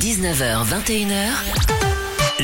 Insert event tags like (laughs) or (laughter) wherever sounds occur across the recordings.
19h, 21h.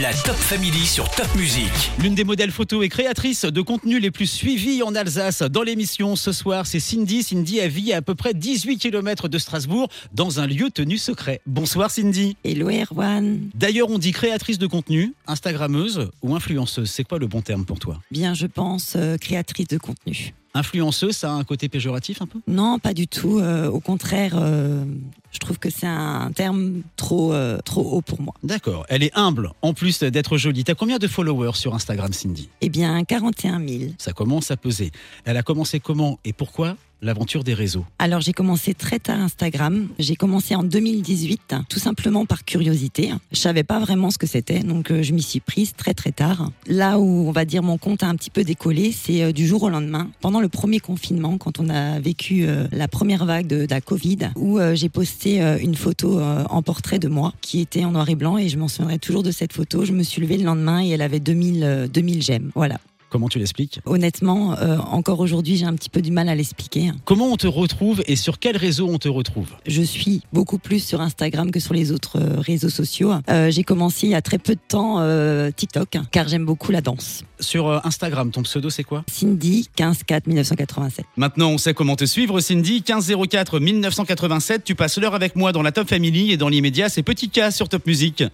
La Top Family sur Top Music. L'une des modèles photos et créatrices de contenu les plus suivies en Alsace dans l'émission ce soir, c'est Cindy. Cindy a vit à, à peu près 18 km de Strasbourg dans un lieu tenu secret. Bonsoir Cindy. Hello Erwan. D'ailleurs, on dit créatrice de contenu, Instagrammeuse ou influenceuse. C'est quoi le bon terme pour toi? Bien, je pense euh, créatrice de contenu. Influenceuse, ça a un côté péjoratif un peu? Non, pas du tout. Euh, au contraire, euh, je trouve que c'est un terme trop, euh, trop haut pour moi. D'accord. Elle est humble, en plus d'être jolie. T'as combien de followers sur Instagram, Cindy? Eh bien, 41 000. Ça commence à peser. Elle a commencé comment et pourquoi? L'aventure des réseaux Alors j'ai commencé très tard Instagram. J'ai commencé en 2018, tout simplement par curiosité. Je savais pas vraiment ce que c'était, donc euh, je m'y suis prise très très tard. Là où on va dire mon compte a un petit peu décollé, c'est euh, du jour au lendemain, pendant le premier confinement, quand on a vécu euh, la première vague de, la Covid, où j'ai posté une photo en portrait de moi qui était en noir et blanc et je m'en souviendrai toujours de cette photo. Je me suis levée le lendemain et elle avait 2000 euh, 2000 j'aime. Voilà. Comment tu l'expliques Honnêtement, euh, encore aujourd'hui, j'ai un petit peu du mal à l'expliquer. Comment on te retrouve et sur quel réseau on te retrouve Je suis beaucoup plus sur Instagram que sur les autres euh, réseaux sociaux. Euh, j'ai commencé il y a très peu de temps euh, TikTok, car j'aime beaucoup la danse. Sur Instagram, ton pseudo c'est quoi Cindy 154 1987. Maintenant, on sait comment te suivre, Cindy. 1504 1987, tu passes l'heure avec moi dans la Top Family et dans l'immédiat, c'est Petit K sur Top Music.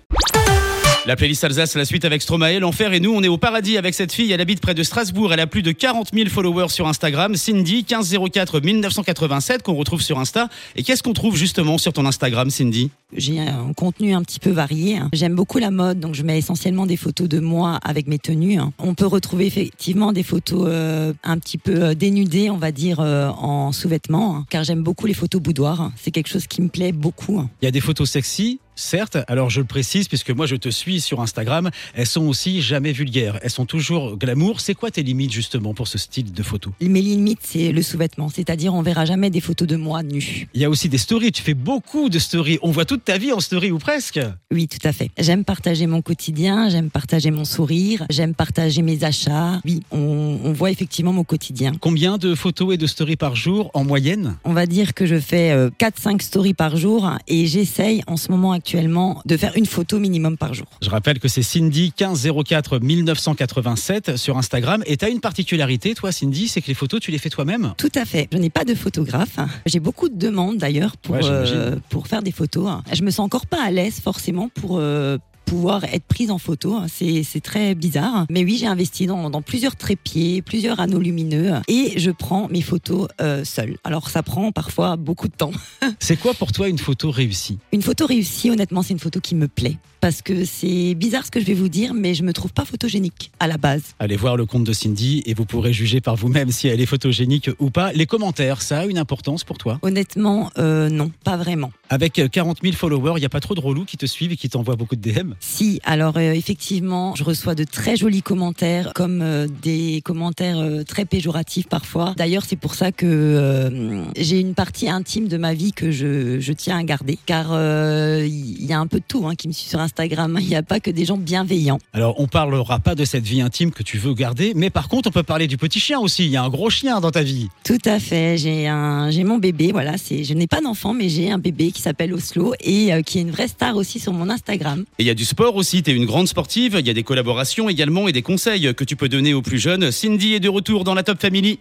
La playlist Alsace, la suite avec Stromae, l'enfer et nous, on est au paradis avec cette fille. Elle habite près de Strasbourg. Elle a plus de 40 000 followers sur Instagram. Cindy, 1504 1987, qu'on retrouve sur Insta. Et qu'est-ce qu'on trouve justement sur ton Instagram, Cindy? J'ai un contenu un petit peu varié. J'aime beaucoup la mode, donc je mets essentiellement des photos de moi avec mes tenues. On peut retrouver effectivement des photos euh, un petit peu euh, dénudées, on va dire, euh, en sous-vêtements, car j'aime beaucoup les photos boudoir. C'est quelque chose qui me plaît beaucoup. Il y a des photos sexy, certes. Alors je le précise, puisque moi je te suis sur Instagram. Elles sont aussi jamais vulgaires. Elles sont toujours glamour. C'est quoi tes limites justement pour ce style de photo? Mes limites, c'est le sous-vêtement, c'est-à-dire on verra jamais des photos de moi nue. Il y a aussi des stories. Tu fais beaucoup de stories. On voit toute ta vie en story ou presque. Oui, tout à fait. J'aime partager mon quotidien, j'aime partager mon sourire, j'aime partager mes achats. Oui, on, on voit effectivement mon quotidien. Combien de photos et de stories par jour en moyenne? On va dire que je fais euh, 4-5 stories par jour et j'essaye en ce moment actuellement de faire une photo minimum par jour. Je rappelle que c'est Cindy 1504 1987 sur Instagram. Et tu as une particularité, toi, Cindy, c'est que les photos, tu les fais toi-même? Tout à fait. Je n'ai pas de photographe. J'ai beaucoup de demandes d'ailleurs pour, Ouais, euh, pour faire des photos. Je me sens encore pas à l'aise forcément pour... euh, pouvoir être prise en photo, c'est c'est très bizarre. Mais oui, j'ai investi dans, dans plusieurs trépieds, plusieurs anneaux lumineux et je prends mes photos euh, seule. Alors ça prend parfois beaucoup de temps. (laughs) C'est quoi pour toi une photo réussie? Une photo réussie, honnêtement, c'est une photo qui me plaît. Parce que c'est bizarre ce que je vais vous dire, mais je me trouve pas photogénique à la base. Allez voir le compte de Cindy et vous pourrez juger par vous-même si elle est photogénique ou pas. Les commentaires, ça a une importance pour toi? Honnêtement, euh, non, pas vraiment. Avec euh, 40 000 followers, il n'y a pas trop de relous qui te suivent et qui t'envoient beaucoup de DM Si, alors euh, effectivement, je reçois de très jolis commentaires, comme euh, des commentaires euh, très péjoratifs parfois. D'ailleurs, c'est pour ça que euh, j'ai une partie intime de ma vie que je, je tiens à garder, car euh, il y a un peu de tout hein, qui me suit sur Instagram. Il n'y a pas que des gens bienveillants. Alors, on parlera pas de cette vie intime que tu veux garder, mais par contre, on peut parler du petit chien aussi. Il y a un gros chien dans ta vie. Tout à fait. J'ai un, j'ai mon bébé. Voilà, c'est, je n'ai pas d'enfant, mais j'ai un bébé qui s'appelle Oslo et euh, qui est une vraie star aussi sur mon Instagram. Et il y a du sport aussi, tu es une grande sportive, il y a des collaborations également et des conseils que tu peux donner aux plus jeunes. Cindy est de retour dans la Top Family.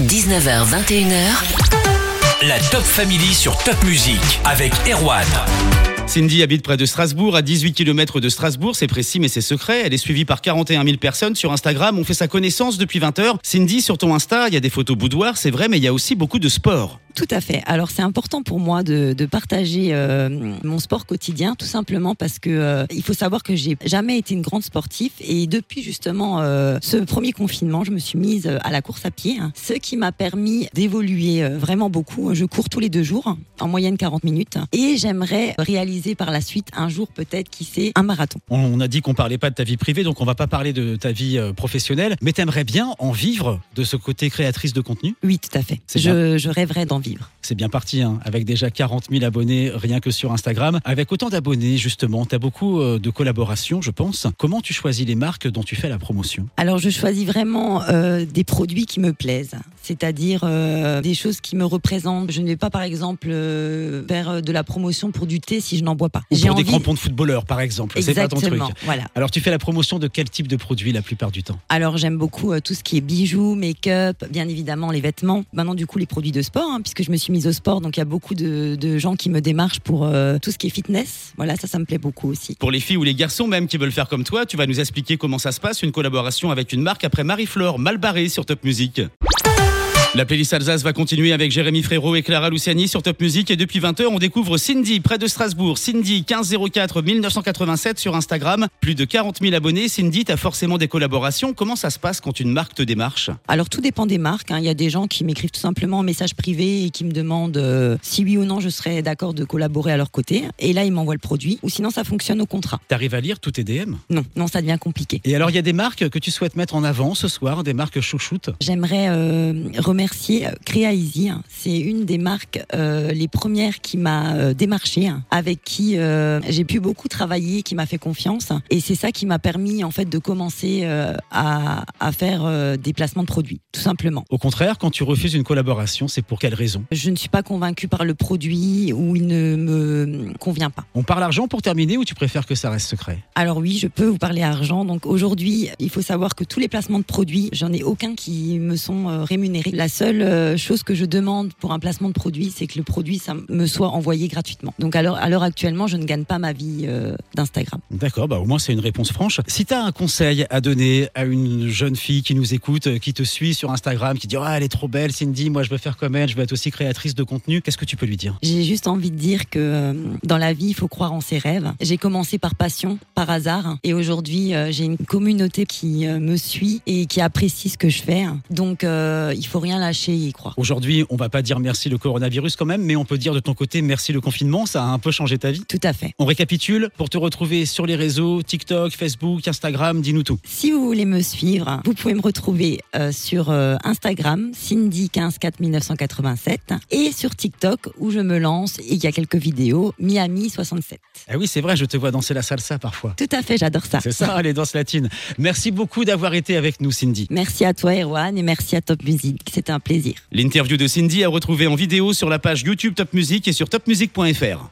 19h, 21h. La Top Family sur Top Music avec Erwan. Cindy habite près de Strasbourg, à 18 km de Strasbourg, c'est précis mais c'est secret. Elle est suivie par 41 000 personnes sur Instagram, on fait sa connaissance depuis 20 heures. Cindy, sur ton Insta, il y a des photos boudoir, c'est vrai, mais il y a aussi beaucoup de sport. Tout à fait. Alors c'est important pour moi de, partager euh, mon sport quotidien, tout simplement parce que euh, il faut savoir que j'ai jamais été une grande sportive et depuis justement euh, ce premier confinement, je me suis mise à la course à pied, hein, ce qui m'a permis d'évoluer vraiment beaucoup. Je cours tous les deux jours, en moyenne 40 minutes, et j'aimerais réaliser par la suite un jour peut-être qui sait un marathon. On a dit qu'on parlait pas de ta vie privée, donc on va pas parler de ta vie euh, professionnelle, mais t'aimerais bien en vivre de ce côté créatrice de contenu? Oui, tout à fait. Je rêverais d'en vivre. C'est bien parti, hein, avec déjà 40 000 abonnés rien que sur Instagram. Avec autant d'abonnés, justement, tu as beaucoup euh, de collaborations, je pense. Comment tu choisis les marques dont tu fais la promotion? Alors je choisis vraiment euh, des produits qui me plaisent. c'est-à-dire euh, des choses qui me représentent. Je ne vais pas, par exemple, euh, faire de la promotion pour du thé si je n'en bois pas. Ou J'ai pour des envie- crampons de footballeurs, par exemple. C'est pas ton truc. Voilà. Alors, tu fais la promotion de quel type de produit la plupart du temps? Alors j'aime beaucoup tout ce qui est bijoux, make-up, bien évidemment les vêtements. Maintenant du coup les produits de sport, hein, puisque je me suis sport, donc il y a beaucoup de, de gens qui me démarchent pour euh, tout ce qui est fitness. Voilà, ça, ça me plaît beaucoup aussi. Pour les filles ou les garçons même qui veulent faire comme toi, tu vas nous expliquer comment ça se passe, une collaboration avec une marque après Marie-Flore Malbarré sur Top Music. La playlist Alsace va continuer avec Jérémy Frérot et Clara Luciani sur Top Music et depuis 20h on découvre Cindy près de Strasbourg. Cindy 1504 1987 sur Instagram. Plus de 40 000 abonnés. Cindy, t'as forcément des collaborations. Comment ça se passe quand une marque te démarche? Alors tout dépend des marques. hein. Il y a des gens qui m'écrivent tout simplement en message privé et qui me demandent euh, si oui ou non je serais d'accord de collaborer à leur côté. Et là ils m'envoient le produit. Ou sinon ça fonctionne au contrat. T'arrives à lire tous tes DM Non, non ça devient compliqué. Et alors il y a des marques que tu souhaites mettre en avant ce soir, des marques chouchoutes? J'aimerais euh, remercier euh, Créa Easy. hein. C'est une des marques euh, les premières qui m'a euh, démarché, hein, avec qui euh, j'ai pu beaucoup travailler, qui m'a fait confiance. Et c'est ça qui m'a permis en fait de commencer euh, à, à faire des placements de produits, tout simplement. Au contraire, quand tu refuses une collaboration, c'est pour quelle raison? Je ne suis pas convaincue par le produit ou il ne me convient pas. On parle argent pour terminer ou tu préfères que ça reste secret? Alors oui, je peux vous parler argent. Donc aujourd'hui, il faut savoir que tous les placements de produits, j'en ai aucun qui me sont rémunérés. La seule euh, chose que je demande pour un placement de produit, c'est que le produit ça me soit envoyé gratuitement. Donc à l'heure actuellement, je ne gagne pas ma vie euh, d'Instagram. D'accord, bah au moins c'est une réponse franche. Si tu as un conseil à donner à une jeune fille qui nous écoute, euh, qui te suit sur Instagram, qui dit ah elle est trop belle Cindy, moi je veux faire comme elle, je veux être aussi créatrice de contenu, qu'est-ce que tu peux lui dire? J'ai juste envie de dire que euh, dans la vie, il faut croire en ses rêves. J'ai commencé par passion, par hasard, et aujourd'hui, euh, j'ai une communauté qui me suit et qui apprécie ce que je fais. Donc, il faut rien lâcher et y croire. Aujourd'hui, on va pas dire merci le coronavirus quand même, mais on peut dire de ton côté merci le confinement, ça a un peu changé ta vie. Tout à fait. On récapitule pour te retrouver sur les réseaux TikTok, Facebook, Instagram, dis-nous tout. Si vous voulez me suivre, vous pouvez me retrouver euh, sur euh, Instagram, Cindy154 et sur TikTok où je me lance et il y a quelques vidéos, Miami67. Ah oui, c'est vrai, je te vois danser la salsa parfois. Tout à fait, j'adore ça. C'est ça, les danses latines. Merci beaucoup d'avoir été avec nous, Cindy. Merci à toi, Erwan, et merci à Top Music. Un plaisir. L'interview de Cindy à retrouver en vidéo sur la page YouTube Top Music et sur topmusic.fr.